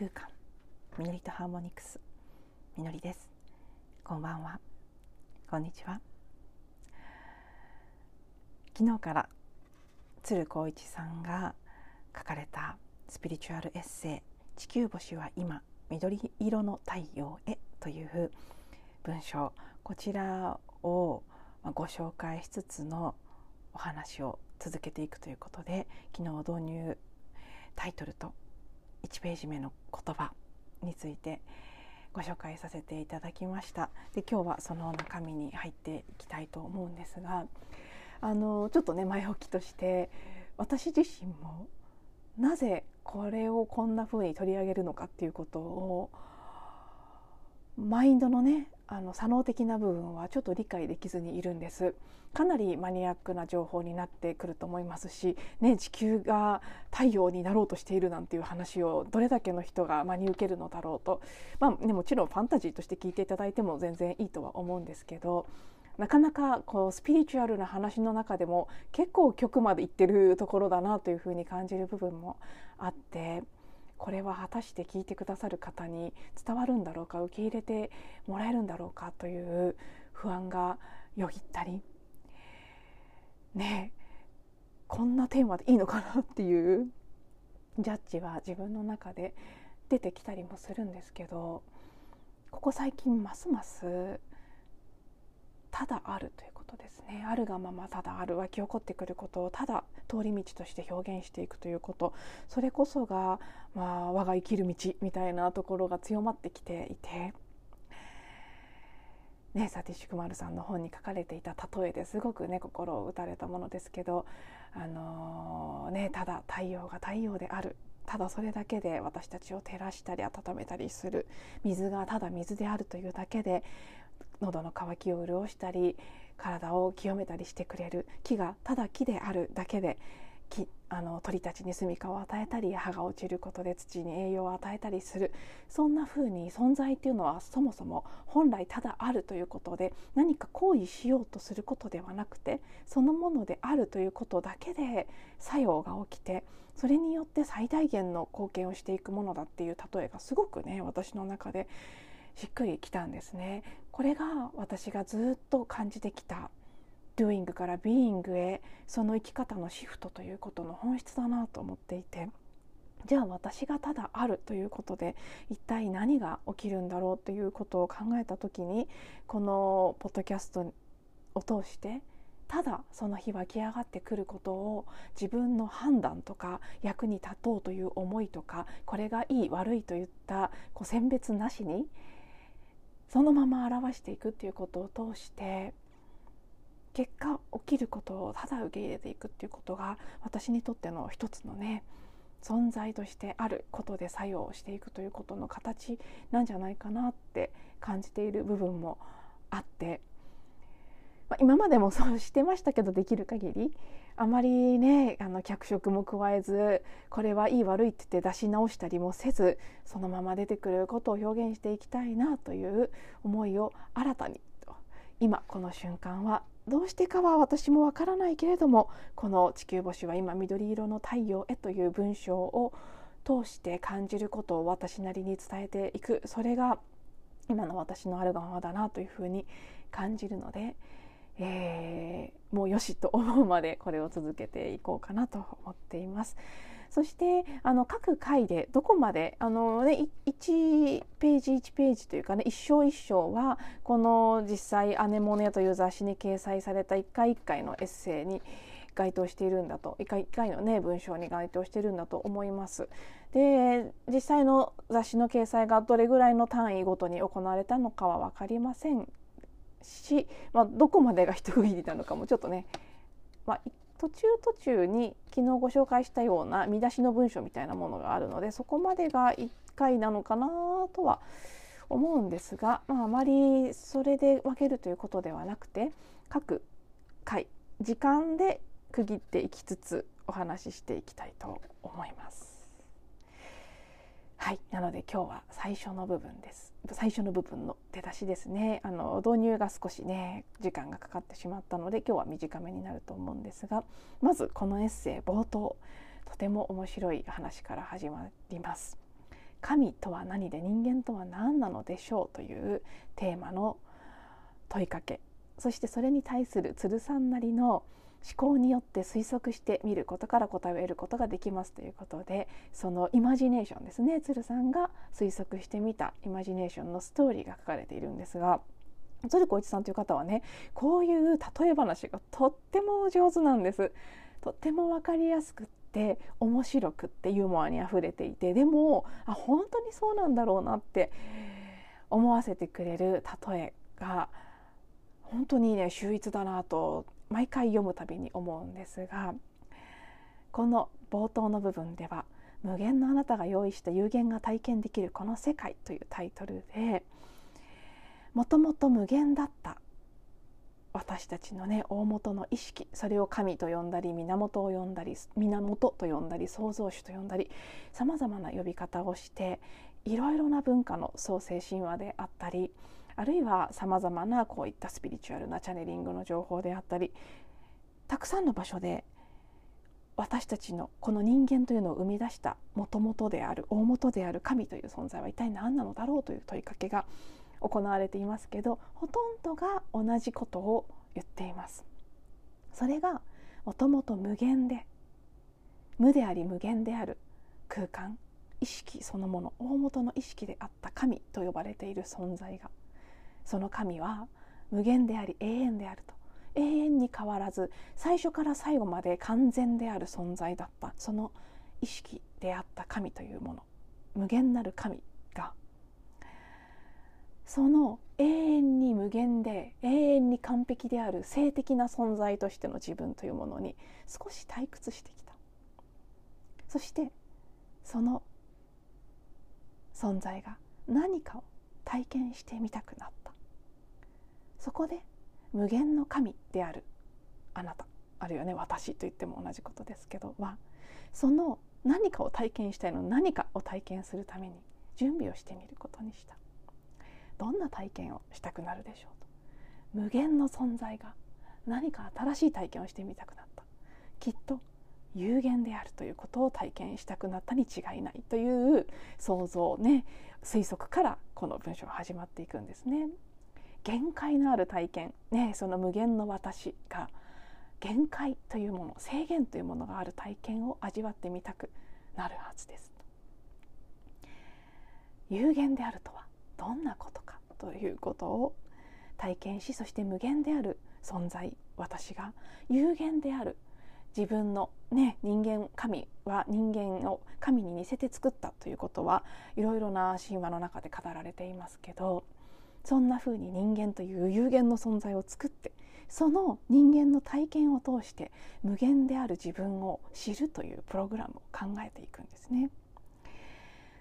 空間。みのりとハーモニクス。みのりです。こんばんは。こんにちは。昨日から鶴光一さんが書かれたスピリチュアルエッセイ地球星は今緑色の太陽へという文章。こちらをご紹介しつつのお話を続けていくということで昨日導入タイトルと1ページ目の言葉についてご紹介させていただきました。で今日はその中身に入っていきたいと思うんですがあのちょっとね前置きとして私自身もなぜこれをこんな風に取り上げるのかっていうことをマインドのねあの左脳的な部分はちょっと理解できずにいるんです。かなりマニアックな情報になってくると思いますし、ね、地球が太陽になろうとしているなんていう話をどれだけの人が真に受けるのだろうと、まあね、もちろんファンタジーとして聞いていただいても全然いいとは思うんですけどなかなかこうスピリチュアルな話の中でも結構極までいってるところだなというふうに感じる部分もあってこれは果たして聞いてくださる方に伝わるんだろうか受け入れてもらえるんだろうかという不安がよぎったり。ねこんなテーマでいいのかなっていうジャッジは自分の中で出てきたりもするんですけどここ最近ますますただあるということですね。あるがままただある湧き起こってくることをただ通り道として表現していくということ。それこそが、まあ、我が生きる道みたいなところが強まってきていて。ね、サティシュクマルさんの本に書かれていた例えですごくね心を打たれたものですけど、あのー、ね、ただ太陽が太陽である。ただそれだけで私たちを照らしたり温めたりする。水がただ水であるというだけで喉の渇きを潤したり体を清めたりしてくれる木がただ木であるだけで木あの鳥たちに住みかを与えたり葉が落ちることで土に栄養を与えたりする。そんな風に存在っていうのはそもそも本来ただあるということで何か行為しようとすることではなくてそのものであるということだけで作用が起きてそれによって最大限の貢献をしていくものだっていう例えがすごくね私の中でしっくりきたんですね。これが私がずっと感じてきた doing から being へその生き方のシフトということの本質だなと思っていてじゃあ私がただあるということで一体何が起きるんだろうということを考えた時にこのポッドキャストを通してただその日湧き上がってくることを自分の判断とか役に立とうという思いとかこれがいい悪いといったこう選別なしにそのまま表していくっていうことを通して結果起きることをただ受け入れていくっていうことが私にとっての一つのね存在としてあることで作用していくということの形なんじゃないかなって感じている部分もあって、まあ、今までもそうしてましたけどできる限りあまりねあの脚色も加えずこれはいい悪いって言って出し直したりもせずそのまま出てくることを表現していきたいなという思いを新たに今この瞬間はどうしてかは私もわからないけれどもこの「地球星は今緑色の太陽へ」という文章を通して感じることを私なりに伝えていく。それが今の私のあるがままだなというふうに感じるのでえー、もうよしと思うまでこれを続けていこうかなと思っています。そしてあの各回でどこまであの、ね、1ページ1ページというかね一章一章はこの実際「アネモネ」という雑誌に掲載された一回一回のエッセイに該当しているんだと一回一回のね文章に該当しているんだと思います。で実際の雑誌の掲載がどれぐらいの単位ごとに行われたのかは分かりませんし、まあ、どこまでが一区切りなのかもちょっとね、まあ、途中途中に昨日ご紹介したような見出しの文章みたいなものがあるのでそこまでが1回なのかなとは思うんですが、まあ、あまりそれで分けるということではなくて各回時間で区切っていきつつお話ししていきたいと思います。はい、なので今日は最初の部分です。最初の部分の出だしですね。あの導入が少しね時間がかかってしまったので今日は短めになると思うんですが、まずこのエッセイ冒頭とても面白い話から始まります。神とは何で人間とは何なのでしょうというテーマの問いかけそしてそれに対する鶴さんなりの思考によって推測してみることから答えを得ることができますということでそのイマジネーションですね鶴さんが推測してみたイマジネーションのストーリーが書かれているんですが鶴光一さんという方はねこういう例え話がとっても上手なんです。とっても分かりやすくって面白くってユーモアにあふれていてでもあ本当にそうなんだろうなって思わせてくれる例えが本当にね秀逸だなと毎回読むたびに思うんですがこの冒頭の部分では「無限のあなたが用意した有限が体験できるこの世界」というタイトルでもともと無限だった私たちのね大元の意識それを神と呼んだり源を呼んだり源と呼んだり創造主と呼んだりさまざまな呼び方をしていろいろな文化の創世神話であったりあるいはさまざまなこういったスピリチュアルなチャネリングの情報であったりたくさんの場所で私たちのこの人間というのを生み出したもともとである大元である神という存在は一体何なのだろうという問いかけが行われていますけどほとんどが同じことを言っています。それがもともと無限で無であり無限である空間意識そのもの大元の意識であった神と呼ばれている存在がその神は無限であり永遠であると。永遠に変わらず最初から最後まで完全である存在だった。その意識であった神というもの。無限なる神が。その永遠に無限で永遠に完璧である性的な存在としての自分というものに少し退屈してきた。そしてその存在が何かを体験してみたくなった。そこで無限の神であるあなた。あるいはね。私と言っても同じことですけど。は。その何かを体験したいの何かを体験するために準備をしてみることにした。どんな体験をしたくなるでしょうと。無限の存在が何か新しい体験をしてみたくなった。きっと有限であるということを体験したくなったに違いないという想像ね推測からこの文章は始まっていくんですね。限界のある体験、ね、その無限の私が限界というもの制限というものがある体験を味わってみたくなるはずです。有限であるとはどんなことかということを体験しそして無限である存在私が有限である自分のね人間神は人間を神に似せて作ったということはいろいろな神話の中で語られていますけどそんな風に人間という有限の存在を作ってその人間の体験を通して無限である自分を知るというプログラムを考えていくんですね。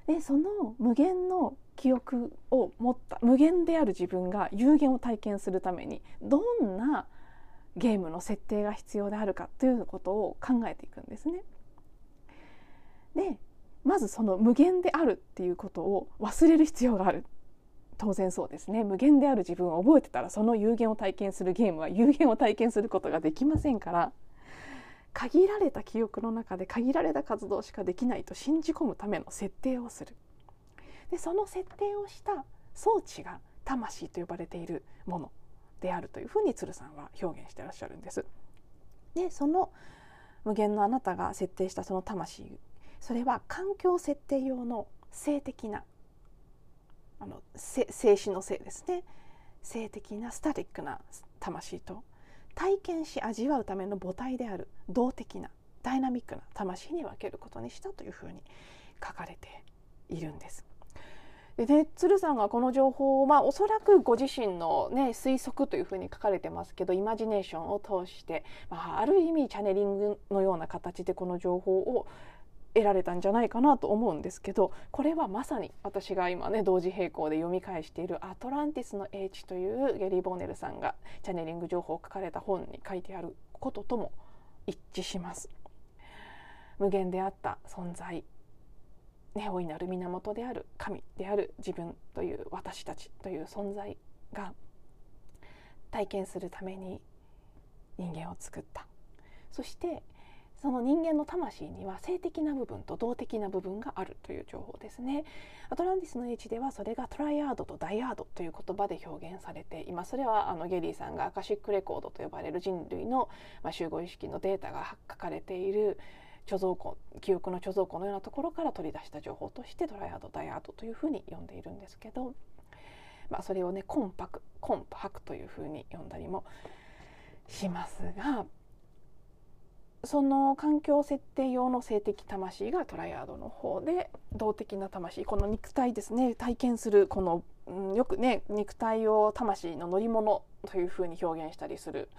でその無限の記憶を持った無限である自分が有限を体験するためにどんなゲームの設定が必要であるかということを考えていくんですね。でまずその無限であるっていうことを忘れる必要がある当然そうですね無限である自分を覚えてたらその有限を体験するゲームは有限を体験することができませんから限られた記憶の中で限られた活動しかできないと信じ込むための設定をするでその設定をした装置が魂と呼ばれているものであるというふうに鶴さんは表現してらっしゃるんです。でその無限のあなたが設定したその魂それは環境設定用の性的なあの静止の性ですね性的なスタティックな魂と体験し味わうための母体である動的なダイナミックな魂に分けることにしたというふうに書かれているんです。でね、鶴さんがこの情報を、まあ、おそらくご自身の、ね、推測というふうに書かれてますけどイマジネーションを通して、まあ、ある意味チャネリングのような形でこの情報を得られたんじゃないかなと思うんですけどこれはまさに私が今ね同時並行で読み返している「アトランティスの英知」というゲリー・ボーネルさんがチャネリング情報を書かれた本に書いてあることとも一致します。無限であった存在ね、大いなる源である神である自分という私たちという存在が体験するために人間を作ったそしてその人間の魂には性的な部分と動的な部分があるという情報ですね。アトランティスの英知ではそれがトライアードとダイアードという言葉で表現されています。それはあのゲリーさんがアカシックレコードと呼ばれる人類の、まあ、集合意識のデータが書かれている貯蔵庫記憶の貯蔵庫のようなところから取り出した情報としてトライアードダイアードというふうに呼んでいるんですけど、まあ、それをねコンパクコンパクというふうに呼んだりもしますがその環境設定用の性的魂がトライアードの方で動的な魂。この肉体ですね。体験するこの、うん、よくね肉体を魂の乗り物というふうに表現したりする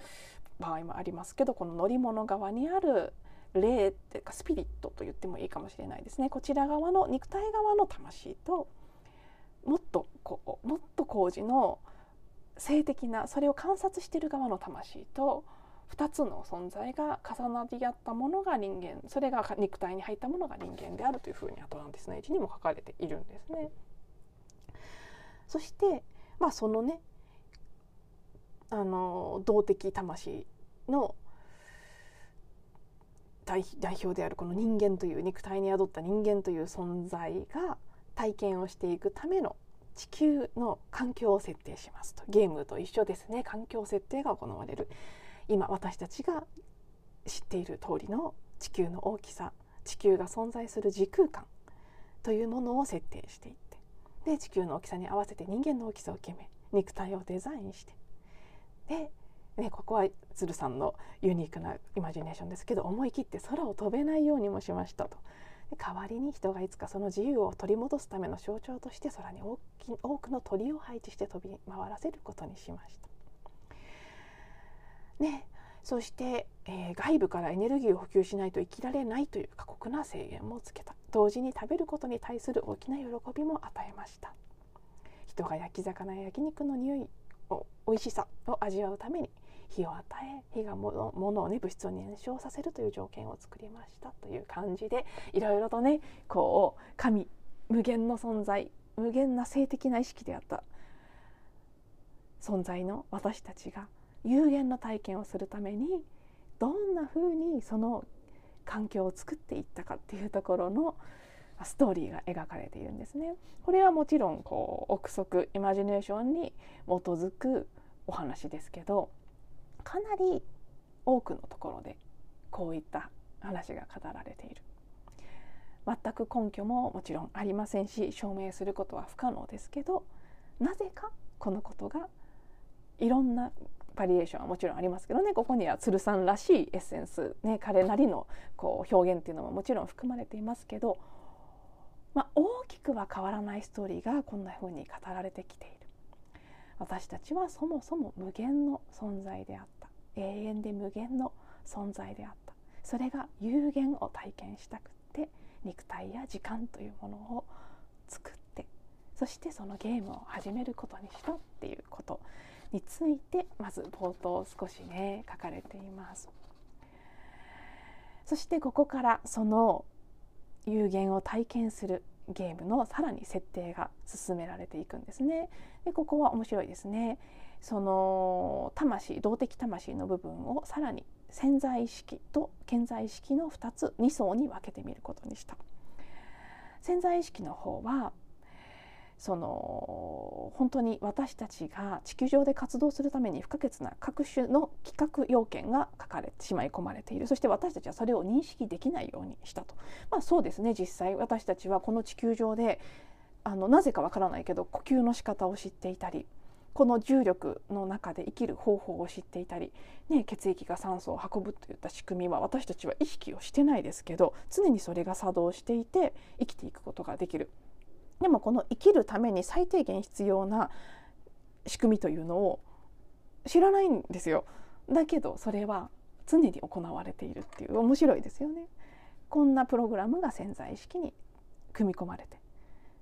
場合もありますけどこの乗り物側にある霊っていうかスピリットと言ってもいいかもしれないですね。こちら側の肉体側の魂ともっとこうもっと工事の性的なそれを観察している側の魂と2つの存在が重なり合ったものが人間。それが肉体に入ったものが人間であるというふうにアトランティスの位置にも書かれているんですね。そしてまあそのねあの動的魂の代表であるこの人間という肉体に宿った人間という存在が体験をしていくための地球の環境を設定しますと。ゲームと一緒ですね。環境設定が行われる。今私たちが知っている通りの地球の大きさ地球が存在する時空間というものを設定していってで地球の大きさに合わせて人間の大きさを決め肉体をデザインしてで、ね、ここは鶴さんのユニークなイマジネーションですけど思い切って空を飛べないようにもしましたと。代わりに人がいつかその自由を取り戻すための象徴として空に大き多くの鳥を配置して飛び回らせることにしました。ね、そして、えー、外部からエネルギーを補給しないと生きられないという過酷な制限もつけた。同時に食べることに対する大きな喜びも与えました。人が焼き魚や焼肉の匂いを美味しさを味わうために火を与え火が物をね物質を燃焼させるという条件を作りましたという感じでいろいろとねこう神無限の存在無限な性的な意識であった存在の私たちが有限の体験をするためにどんな風にその環境を作っていったかっていうところのストーリーが描かれているんですね。これはもちろんこう憶測イマジネーションに基づくお話ですけどかなり多くのところでこういった話が語られている。全く根拠ももちろんありませんし証明することは不可能ですけどなぜかこのことがいろんなバリエーションはもちろんありますけどね。ここには鶴さんらしいエッセンス、ね、彼なりのこう表現っていうのももちろん含まれていますけど、まあ、大きくは変わらないストーリーがこんな風に語られてきている。私たちはそもそも無限の存在であった。永遠で無限の存在であった。それが有限を体験したくって肉体や時間というものを作ってそしてそのゲームを始めることにしたっていうこと。についてまず冒頭少しね書かれています。そしてここからその有限を体験するゲームのさらに設定が進められていくんですね。でここは面白いですね。その魂動的魂の部分をさらに潜在意識と顕在意識の2つ2層に分けてみることにした。潜在意識の方はその本当に私たちが地球上で活動するために不可欠な各種の規格要件が書かれてしまい込まれている。そして私たちはそれを認識できないようにしたと。まあそうですね実際私たちはこの地球上であのなぜかわからないけど呼吸の仕方を知っていたりこの重力の中で生きる方法を知っていたり、ね、血液が酸素を運ぶといった仕組みは私たちは意識をしてないですけど常にそれが作動していて生きていくことができる。でもこの生きるために最低限必要な仕組みというのを知らないんですよ。だけどそれは常に行われているっていう。面白いですよね。こんなプログラムが潜在意識に組み込まれて。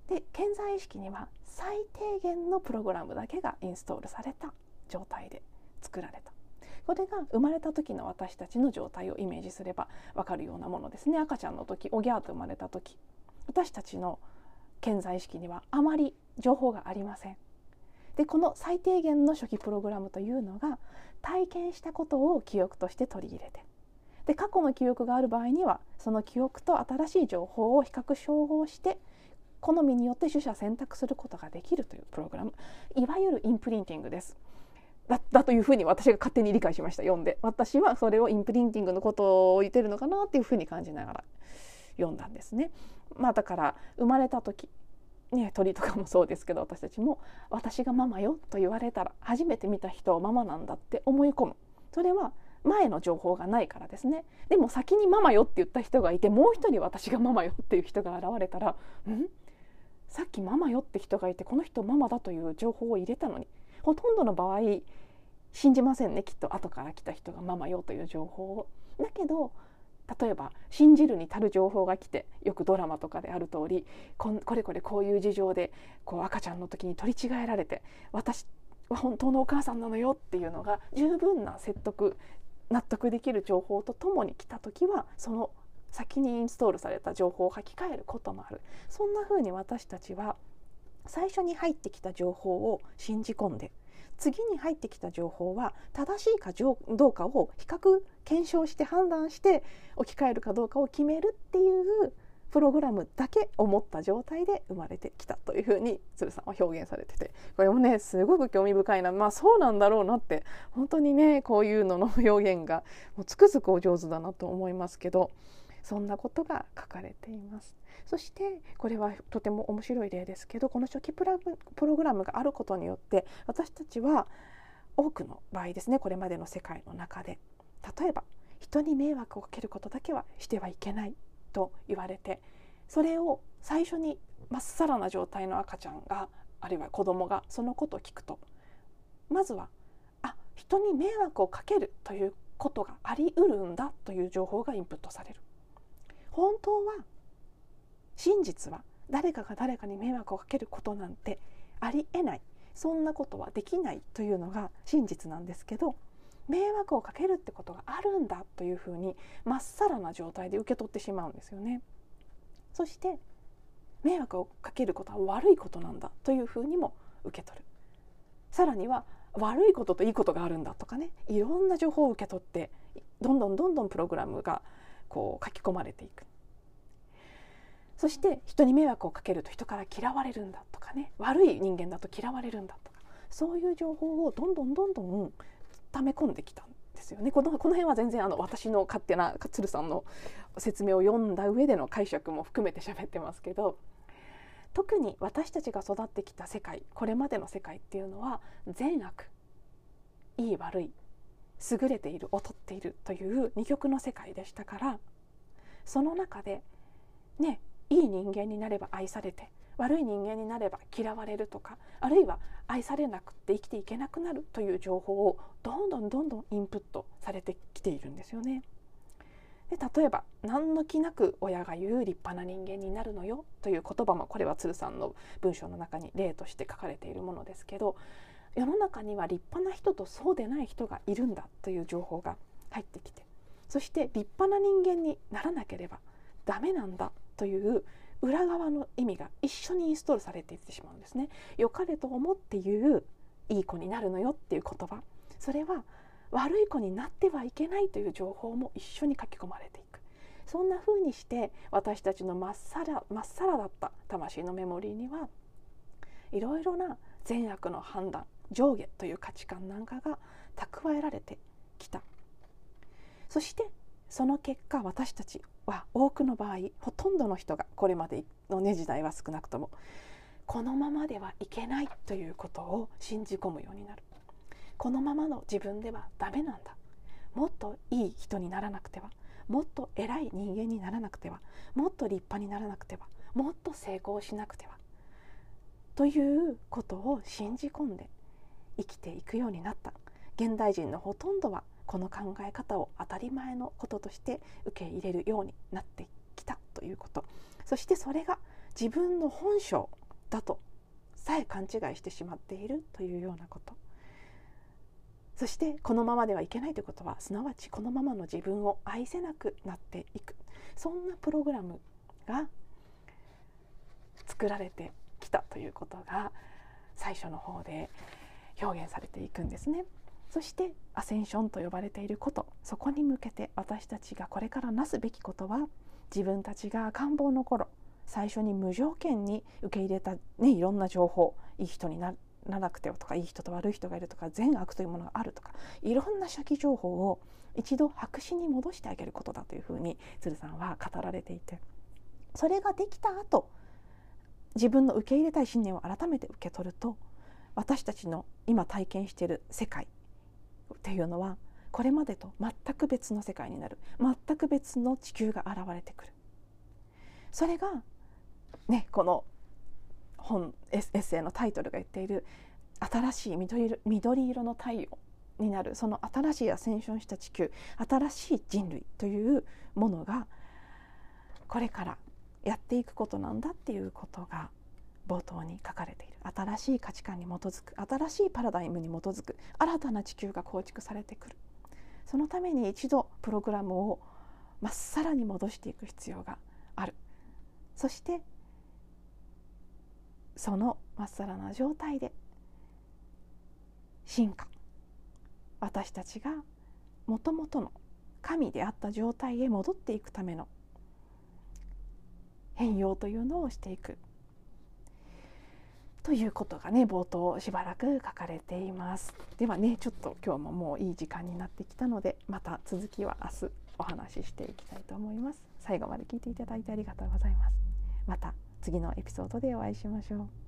で潜在意識には最低限のプログラムだけがインストールされた状態で作られた。これが生まれた時の私たちの状態をイメージすれば分かるようなものですね。赤ちゃんの時おぎゃーと生まれた時。私たちの健在意識にはあまり情報がありません。でこの最低限の初期プログラムというのが体験したことを記憶として取り入れてで過去の記憶がある場合にはその記憶と新しい情報を比較照合して好みによって取捨選択することができるというプログラム。いわゆるインプリンティングです。だだというふうに私が勝手に理解しました。読んで。私はそれをインプリンティングのことを言ってるのかなっていうふうに感じながら。読んだんですね。まあ、だから生まれた時ね、鳥とかもそうですけど私たちも「私がママよ」と言われたら初めて見た人をママなんだって思い込むそれは前の情報がないからですねでも先にママよって言った人がいてもう一人私がママよっていう人が現れたら「ん？さっきママよって人がいてこの人ママだという情報を入れたのにほとんどの場合信じませんねきっと後から来た人がママよという情報を。だけど例えば信じるに足る情報が来てよくドラマとかである通りここれこれこういう事情でこう赤ちゃんの時に取り違えられて私は本当のお母さんなのよっていうのが十分な説得納得できる情報とともに来た時はその先にインストールされた情報を書き換えることもある。そんな風に私たちは最初に入ってきた情報を信じ込んで次に入ってきた情報は正しいかどうかを比較検証して判断して置き換えるかどうかを決めるっていうプログラムだけ思った状態で生まれてきたというふうに鶴さんは表現されててこれもねすごく興味深いなまあそうなんだろうなって本当にねこういうのの表現がもうつくづくお上手だなと思います。けどそんなことが書かれています。そしてこれはとても面白い例ですけどこの初期プログラムがあることによって私たちは多くの場合ですねこれまでの世界の中で例えば人に迷惑をかけることだけはしてはいけないと言われてそれを最初にまっさらな状態の赤ちゃんがあるいは子供がそのことを聞くとまずはあ人に迷惑をかけるということがありうるんだという情報がインプットされる。本当は真実は誰かが誰かに迷惑をかけることなんてありえないそんなことはできないというのが真実なんですけど迷惑をかけるってことがあるんだというふうにまっさらな状態で受け取ってしまうんですよね。そして迷惑をかけることは悪いことなんだというふうにも受け取る。さらには悪いことといいことがあるんだとかねいろんな情報を受け取ってどんどんどんどんプログラムがこう書き込まれていくそして人に迷惑をかけると人から嫌われるんだとかね。悪い人間だと嫌われるんだとか。そういう情報をどんどんどんどん溜め込んできたんですよね。このこの辺は全然あの私の勝手な鶴さんの説明を読んだ上での解釈も含めて喋ってますけど。特に私たちが育ってきた世界これまでの世界っていうのは善悪いい悪い優れている劣っているという二極の世界でしたからその中でねいい人間になれば愛されて悪い人間になれば嫌われるとかあるいは愛されなくて生きていけなくなるという情報をどんどんどんどんインプットされてきているんですよね。で例えば何の気なく親が言う立派な人間になるのよという言葉もこれは鶴さんの文章の中に例として書かれているものですけど世の中には立派な人とそうでない人がいるんだという情報が入ってきてそして立派な人間にならなければダメなんだという裏側の意味が一緒にインストールされていってしまうんですね。良かれと思って言ういい子になるのよっていう言葉。それは悪い子になってはいけないという情報も一緒に書き込まれていく。そんな風にして私たちのまっさらまっさらだった魂のメモリーにはいろいろな善悪の判断上下という価値観なんかが蓄えられてきた。そしてその結果私たちは多くの場合ほとんどの人がこれまでのね時代は少なくともこのままではいけないということを信じ込むようになる。このままの自分ではダメなんだ。もっといい人にならなくては。もっと偉い人間にならなくては。もっと立派にならなくては。もっと成功しなくては。ということを信じ込んで生きていくようになった。現代人のほとんどはこの考え方を当たり前のこととして受け入れるようになってきたということ。そしてそれが自分の本性だとさえ勘違いしてしまっているというようなこと。そしてこのままではいけないということはすなわちこのままの自分を愛せなくなっていく。そんなプログラムが作られてきたということが最初の方で表現されていくんですね。そしてアセンションと呼ばれていること。そこに向けて私たちがこれからなすべきことは自分たちが赤ん坊の頃最初に無条件に受け入れた、ね、いろんな情報いい人にならなくてはとかいい人と悪い人がいるとか善悪というものがあるとかいろんな初期情報を一度白紙に戻してあげることだというふうに鶴さんは語られていてそれができた後自分の受け入れたい信念を改めて受け取ると私たちの今体験している世界っていうのはこれまでと全く別の世界になる。全く別の地球が現れてくる。それがねこの本エッセイのタイトルが言っている新しい緑色緑色の太陽になる。その新しいアセンションした地球新しい人類というものがこれからやっていくことなんだっていうことが冒頭に書かれている。新しい価値観に基づく。新しいパラダイムに基づく。新たな地球が構築されてくる。そのために一度プログラムをまっさらに戻していく必要がある。そしてそのまっさらな状態で進化。私たちがもともとの神であった状態へ戻っていくための変容というのをしていく。ということがね冒頭しばらく書かれています。ではねちょっと今日ももういい時間になってきたのでまた続きは明日お話ししていきたいと思います。最後まで聞いていただいてありがとうございます。また次のエピソードでお会いしましょう。